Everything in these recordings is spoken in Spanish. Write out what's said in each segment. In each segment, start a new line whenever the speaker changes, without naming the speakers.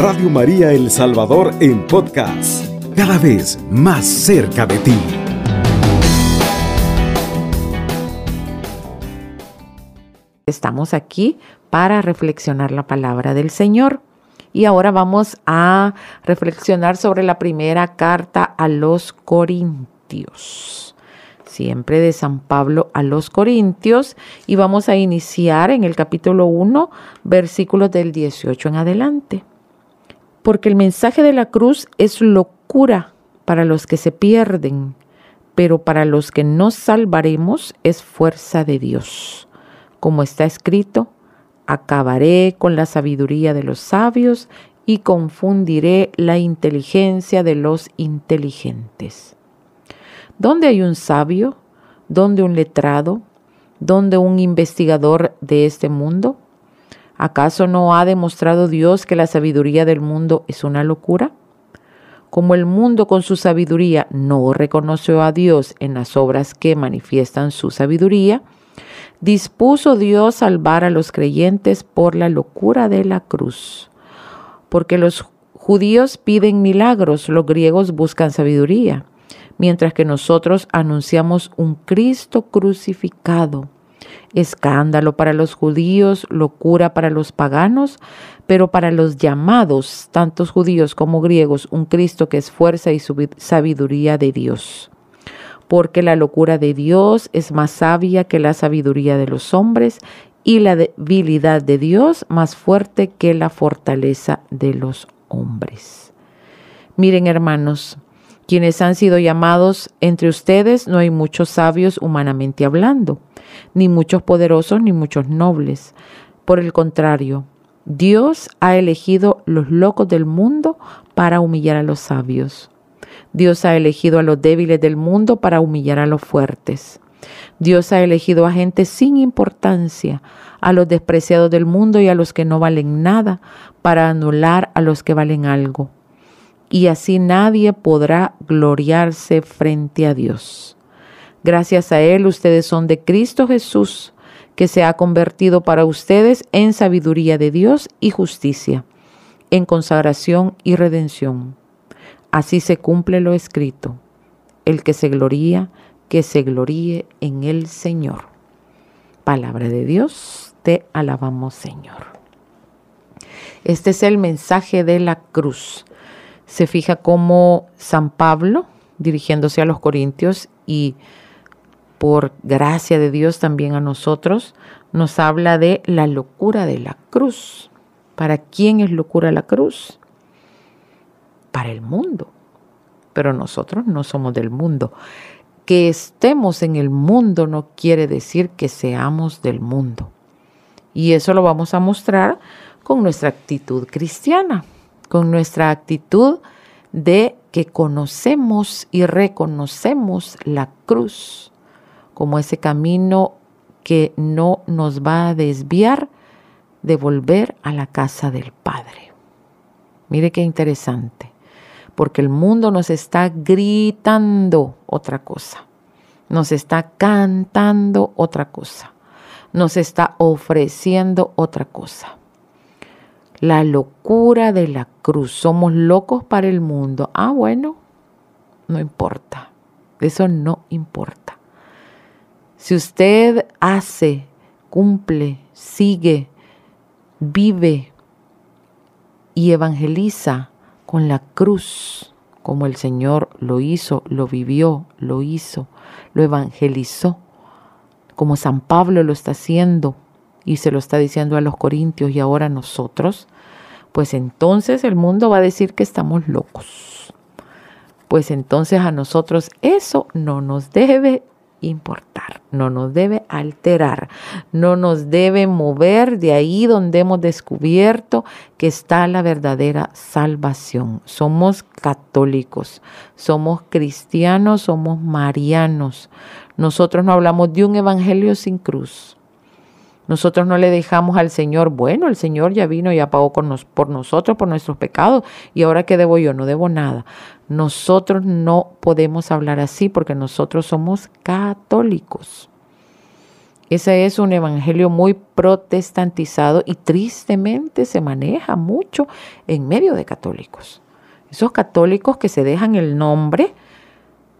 Radio María El Salvador en podcast, cada vez más cerca de ti.
Estamos aquí para reflexionar la palabra del Señor. Y ahora vamos a reflexionar sobre la primera carta a los Corintios. Siempre de San Pablo a los Corintios. Y vamos a iniciar en el capítulo 1, versículos del 18 en adelante. Porque el mensaje de la cruz es locura para los que se pierden, pero para los que nos salvaremos es fuerza de Dios. Como está escrito, acabaré con la sabiduría de los sabios y confundiré la inteligencia de los inteligentes. ¿Dónde hay un sabio? ¿Dónde un letrado? ¿Dónde un investigador de este mundo? ¿Acaso no ha demostrado Dios que la sabiduría del mundo es una locura? Como el mundo con su sabiduría no reconoció a Dios en las obras que manifiestan su sabiduría, dispuso Dios salvar a los creyentes por la locura de la cruz. Porque los judíos piden milagros, los griegos buscan sabiduría, mientras que nosotros anunciamos un Cristo crucificado. Escándalo para los judíos, locura para los paganos, pero para los llamados, tantos judíos como griegos, un Cristo que es fuerza y sabiduría de Dios porque la locura de Dios es más sabia que la sabiduría de los hombres y la debilidad de Dios más fuerte que la fortaleza de los hombres. Miren hermanos, quienes han sido llamados entre ustedes no hay muchos sabios humanamente hablando, ni muchos poderosos, ni muchos nobles. Por el contrario, Dios ha elegido los locos del mundo para humillar a los sabios Dios ha elegido a los débiles del mundo para humillar a los fuertes. Dios ha elegido a gente sin importancia, a los despreciados del mundo y a los que no valen nada, para anular a los que valen algo. Y así nadie podrá gloriarse frente a Dios. Gracias a Él ustedes son de Cristo Jesús, que se ha convertido para ustedes en sabiduría de Dios y justicia, en consagración y redención Así se cumple lo escrito. El que se gloría, que se gloríe en el Señor. Palabra de Dios, te alabamos Señor. Este es el mensaje de la cruz. Se fija cómo San Pablo, dirigiéndose a los Corintios y por gracia de Dios también a nosotros, nos habla de la locura de la cruz. ¿Para quién es locura la cruz? para el mundo. Pero nosotros no somos del mundo. Que estemos en el mundo no quiere decir que seamos del mundo. Y eso lo vamos a mostrar con nuestra actitud cristiana, con nuestra actitud de que conocemos y reconocemos la cruz como ese camino que no nos va a desviar de volver a la casa del Padre. Mire qué interesante porque el mundo nos está gritando otra cosa, nos está cantando otra cosa, nos está ofreciendo otra cosa. La locura de la cruz. Somos locos para el mundo. Ah, bueno, no importa. Eso no importa. Si usted hace, cumple, sigue, vive y evangeliza con la cruz, como el Señor lo hizo, lo vivió, lo hizo, lo evangelizó, como San Pablo lo está haciendo y se lo está diciendo a los corintios y ahora a nosotros, pues entonces el mundo va a decir que estamos locos. Pues entonces a nosotros eso no nos debe importar, no nos debe alterar, no nos debe mover de ahí donde hemos descubierto que está la verdadera salvación. Somos católicos, somos cristianos, somos marianos. Nosotros no hablamos de un evangelio sin cruz. Nosotros no le dejamos al Señor, bueno, el Señor ya vino y pagó por nosotros, por nuestros pecados, y ahora qué debo yo, no debo nada. Nosotros no podemos hablar así porque nosotros somos católicos. Ese es un evangelio muy protestantizado y tristemente se maneja mucho en medio de católicos. Esos católicos que se dejan el nombre,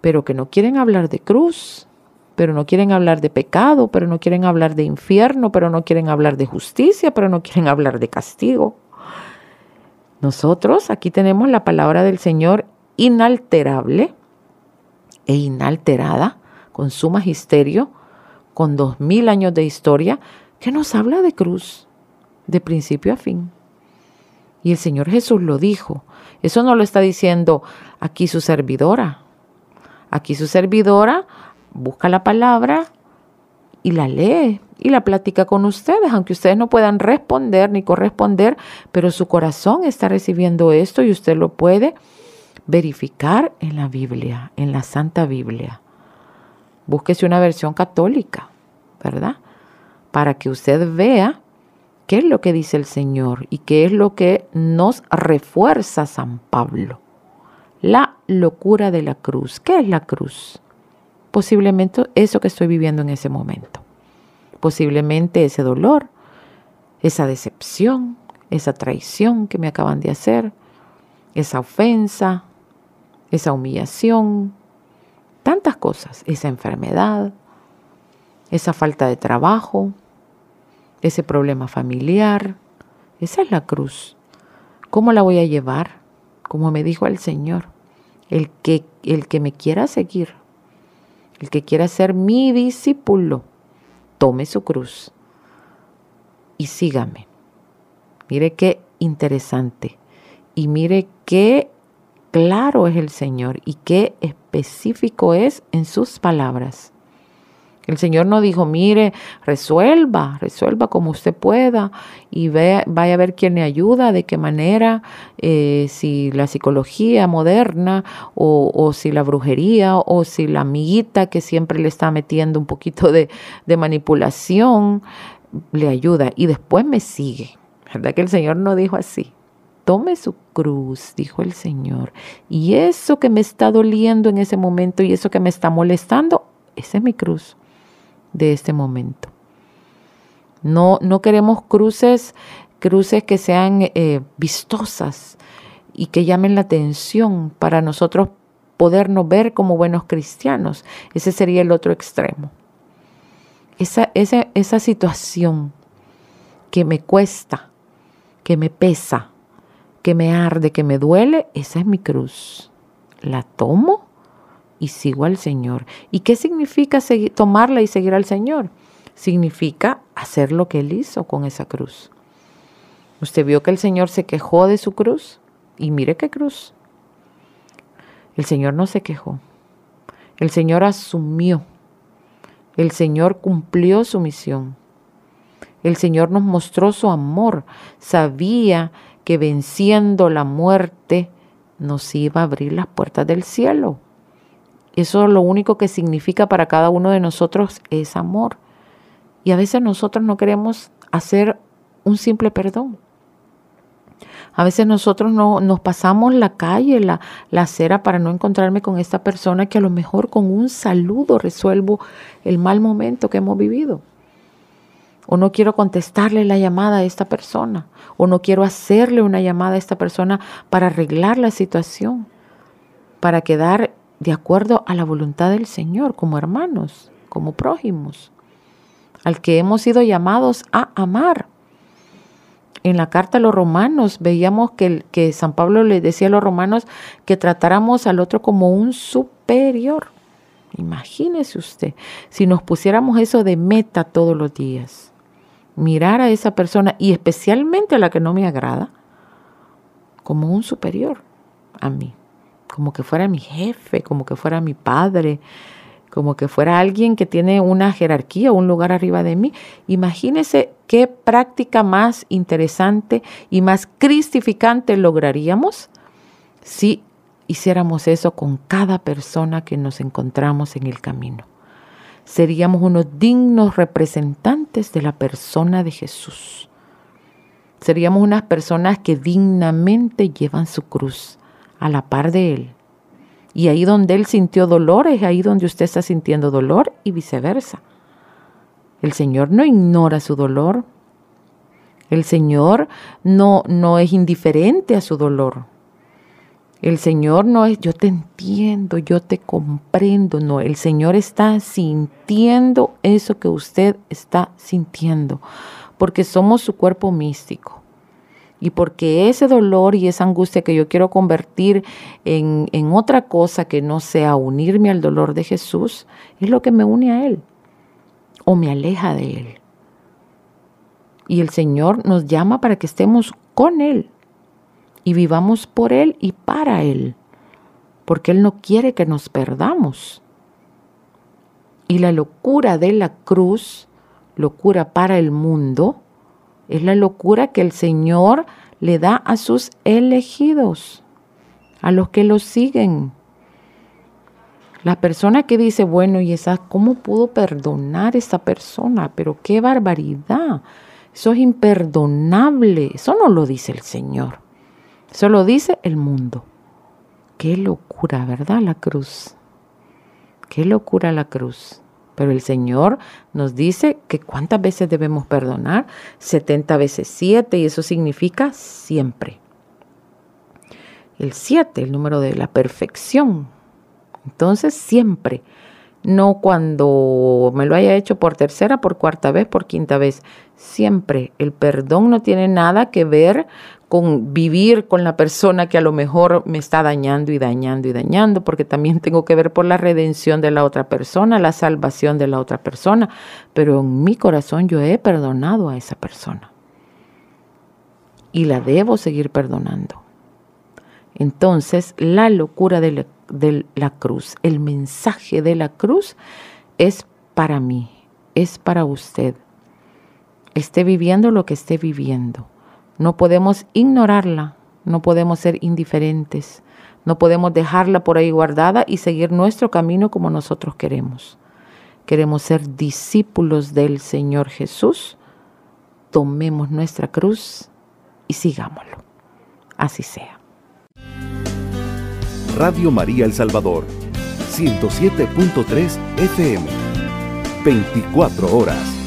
pero que no quieren hablar de cruz, pero no quieren hablar de pecado, pero no quieren hablar de infierno, pero no quieren hablar de justicia, pero no quieren hablar de castigo. Nosotros aquí tenemos la palabra del Señor inalterable e inalterada, con su magisterio, con dos mil años de historia, que nos habla de cruz, de principio a fin. Y el Señor Jesús lo dijo. Eso no lo está diciendo aquí su servidora. Aquí su servidora busca la palabra y la lee y la platica con ustedes, aunque ustedes no puedan responder ni corresponder, pero su corazón está recibiendo esto y usted lo puede verificar en la Biblia, en la Santa Biblia. Búsquese una versión católica, ¿verdad? Para que usted vea qué es lo que dice el Señor y qué es lo que nos refuerza San Pablo. La locura de la cruz. ¿Qué es la cruz? Posiblemente eso que estoy viviendo en ese momento. Posiblemente ese dolor, esa decepción, esa traición que me acaban de hacer, esa ofensa, esa humillación, tantas cosas, esa enfermedad, esa falta de trabajo, ese problema familiar. Esa es la cruz. ¿Cómo la voy a llevar? Como me dijo el Señor, el que, el que me quiera seguir, el que quiera ser mi discípulo, tome su cruz y sígame. Mire qué interesante y mire qué claro es el Señor y qué específico es en sus palabras. El Señor no dijo, mire, resuelva, resuelva como usted pueda y ve, vaya a ver quién le ayuda, de qué manera, eh, si la psicología moderna o, si la brujería o si la amiguita que siempre le está metiendo un poquito de, de manipulación le ayuda y después me sigue. ¿Verdad que el Señor no dijo así? Tome su cruz, dijo el Señor. Y eso que me está doliendo en ese momento y eso que me está molestando, esa es mi cruz de este momento. No, no queremos cruces, cruces que sean eh, vistosas y que llamen la atención para nosotros podernos ver como buenos cristianos. Ese sería el otro extremo. Esa, esa, esa situación que me cuesta, que me pesa, que me arde, que me duele, esa es mi cruz. La tomo y sigo al Señor. ¿Y qué significa tomarla y seguir al Señor? Significa hacer lo que Él hizo con esa cruz. Usted vio que el Señor se quejó de su cruz y mire qué cruz. El Señor no se quejó. El Señor asumió. El Señor cumplió su misión. El Señor nos mostró su amor. Sabía que venciendo la muerte nos iba a abrir las puertas del cielo. Eso lo único que significa para cada uno de nosotros es amor. Y a veces nosotros no queremos hacer un simple perdón. A veces nosotros no, nos pasamos la calle, la, la acera para no encontrarme con esta persona que a lo mejor con un saludo resuelvo el mal momento que hemos vivido. O no quiero contestarle la llamada a esta persona. O no quiero hacerle una llamada a esta persona para arreglar la situación. Para quedar de acuerdo a la voluntad del Señor, como hermanos, como prójimos, al que hemos sido llamados a amar. En la carta a los romanos veíamos que, que San Pablo le decía a los romanos que tratáramos al otro como un superior. Imagínese usted, si nos pusiéramos eso de meta todos los días, mirar a esa persona y especialmente a la que no me agrada, como un superior a mí como que fuera mi jefe, como que fuera mi padre, como que fuera alguien que tiene una jerarquía, un lugar arriba de mí. Imagínese qué práctica más interesante y más cristificante lograríamos si hiciéramos eso con cada persona que nos encontramos en el camino. Seríamos unos dignos representantes de la persona de Jesús. Seríamos unas personas que dignamente llevan su cruz a la par de Él. Y ahí donde Él sintió dolor es ahí donde usted está sintiendo dolor y viceversa. El Señor no ignora su dolor. El Señor no, no es indiferente a su dolor. El Señor no es, yo te entiendo, yo te comprendo, no, el Señor está sintiendo eso que usted está sintiendo, porque somos su cuerpo místico. Y porque ese dolor y esa angustia que yo quiero convertir en, en otra cosa que no sea unirme al dolor de Jesús, es lo que me une a Él o me aleja de Él. Y el Señor nos llama para que estemos con Él y vivamos por Él y para Él, porque Él no quiere que nos perdamos. Y la locura de la cruz, locura para el mundo, es la locura que el Señor le da a sus elegidos, a los que lo siguen. La persona que dice, bueno, y esa, ¿cómo pudo perdonar esa persona? Pero qué barbaridad. Eso es imperdonable. Eso no lo dice el Señor. Eso lo dice el mundo. Qué locura, ¿verdad? La cruz. Qué locura la cruz. Pero el Señor nos dice que cuántas veces debemos perdonar. 70 veces 7 y eso significa siempre. El 7, el número de la perfección. Entonces siempre. No cuando me lo haya hecho por tercera, por cuarta vez, por quinta vez. Siempre. El perdón no tiene nada que ver con vivir con la persona que a lo mejor me está dañando y dañando y dañando, porque también tengo que ver por la redención de la otra persona, la salvación de la otra persona, pero en mi corazón yo he perdonado a esa persona y la debo seguir perdonando. Entonces, la locura de la, de la cruz, el mensaje de la cruz es para mí, es para usted. Esté viviendo lo que esté viviendo no podemos ignorarla, no podemos ser indiferentes, no podemos dejarla por ahí guardada y seguir nuestro camino como nosotros queremos. Queremos ser discípulos del Señor Jesús. Tomemos nuestra cruz y sigámoslo. Así sea.
Radio María El Salvador, 107.3 FM, 24 horas.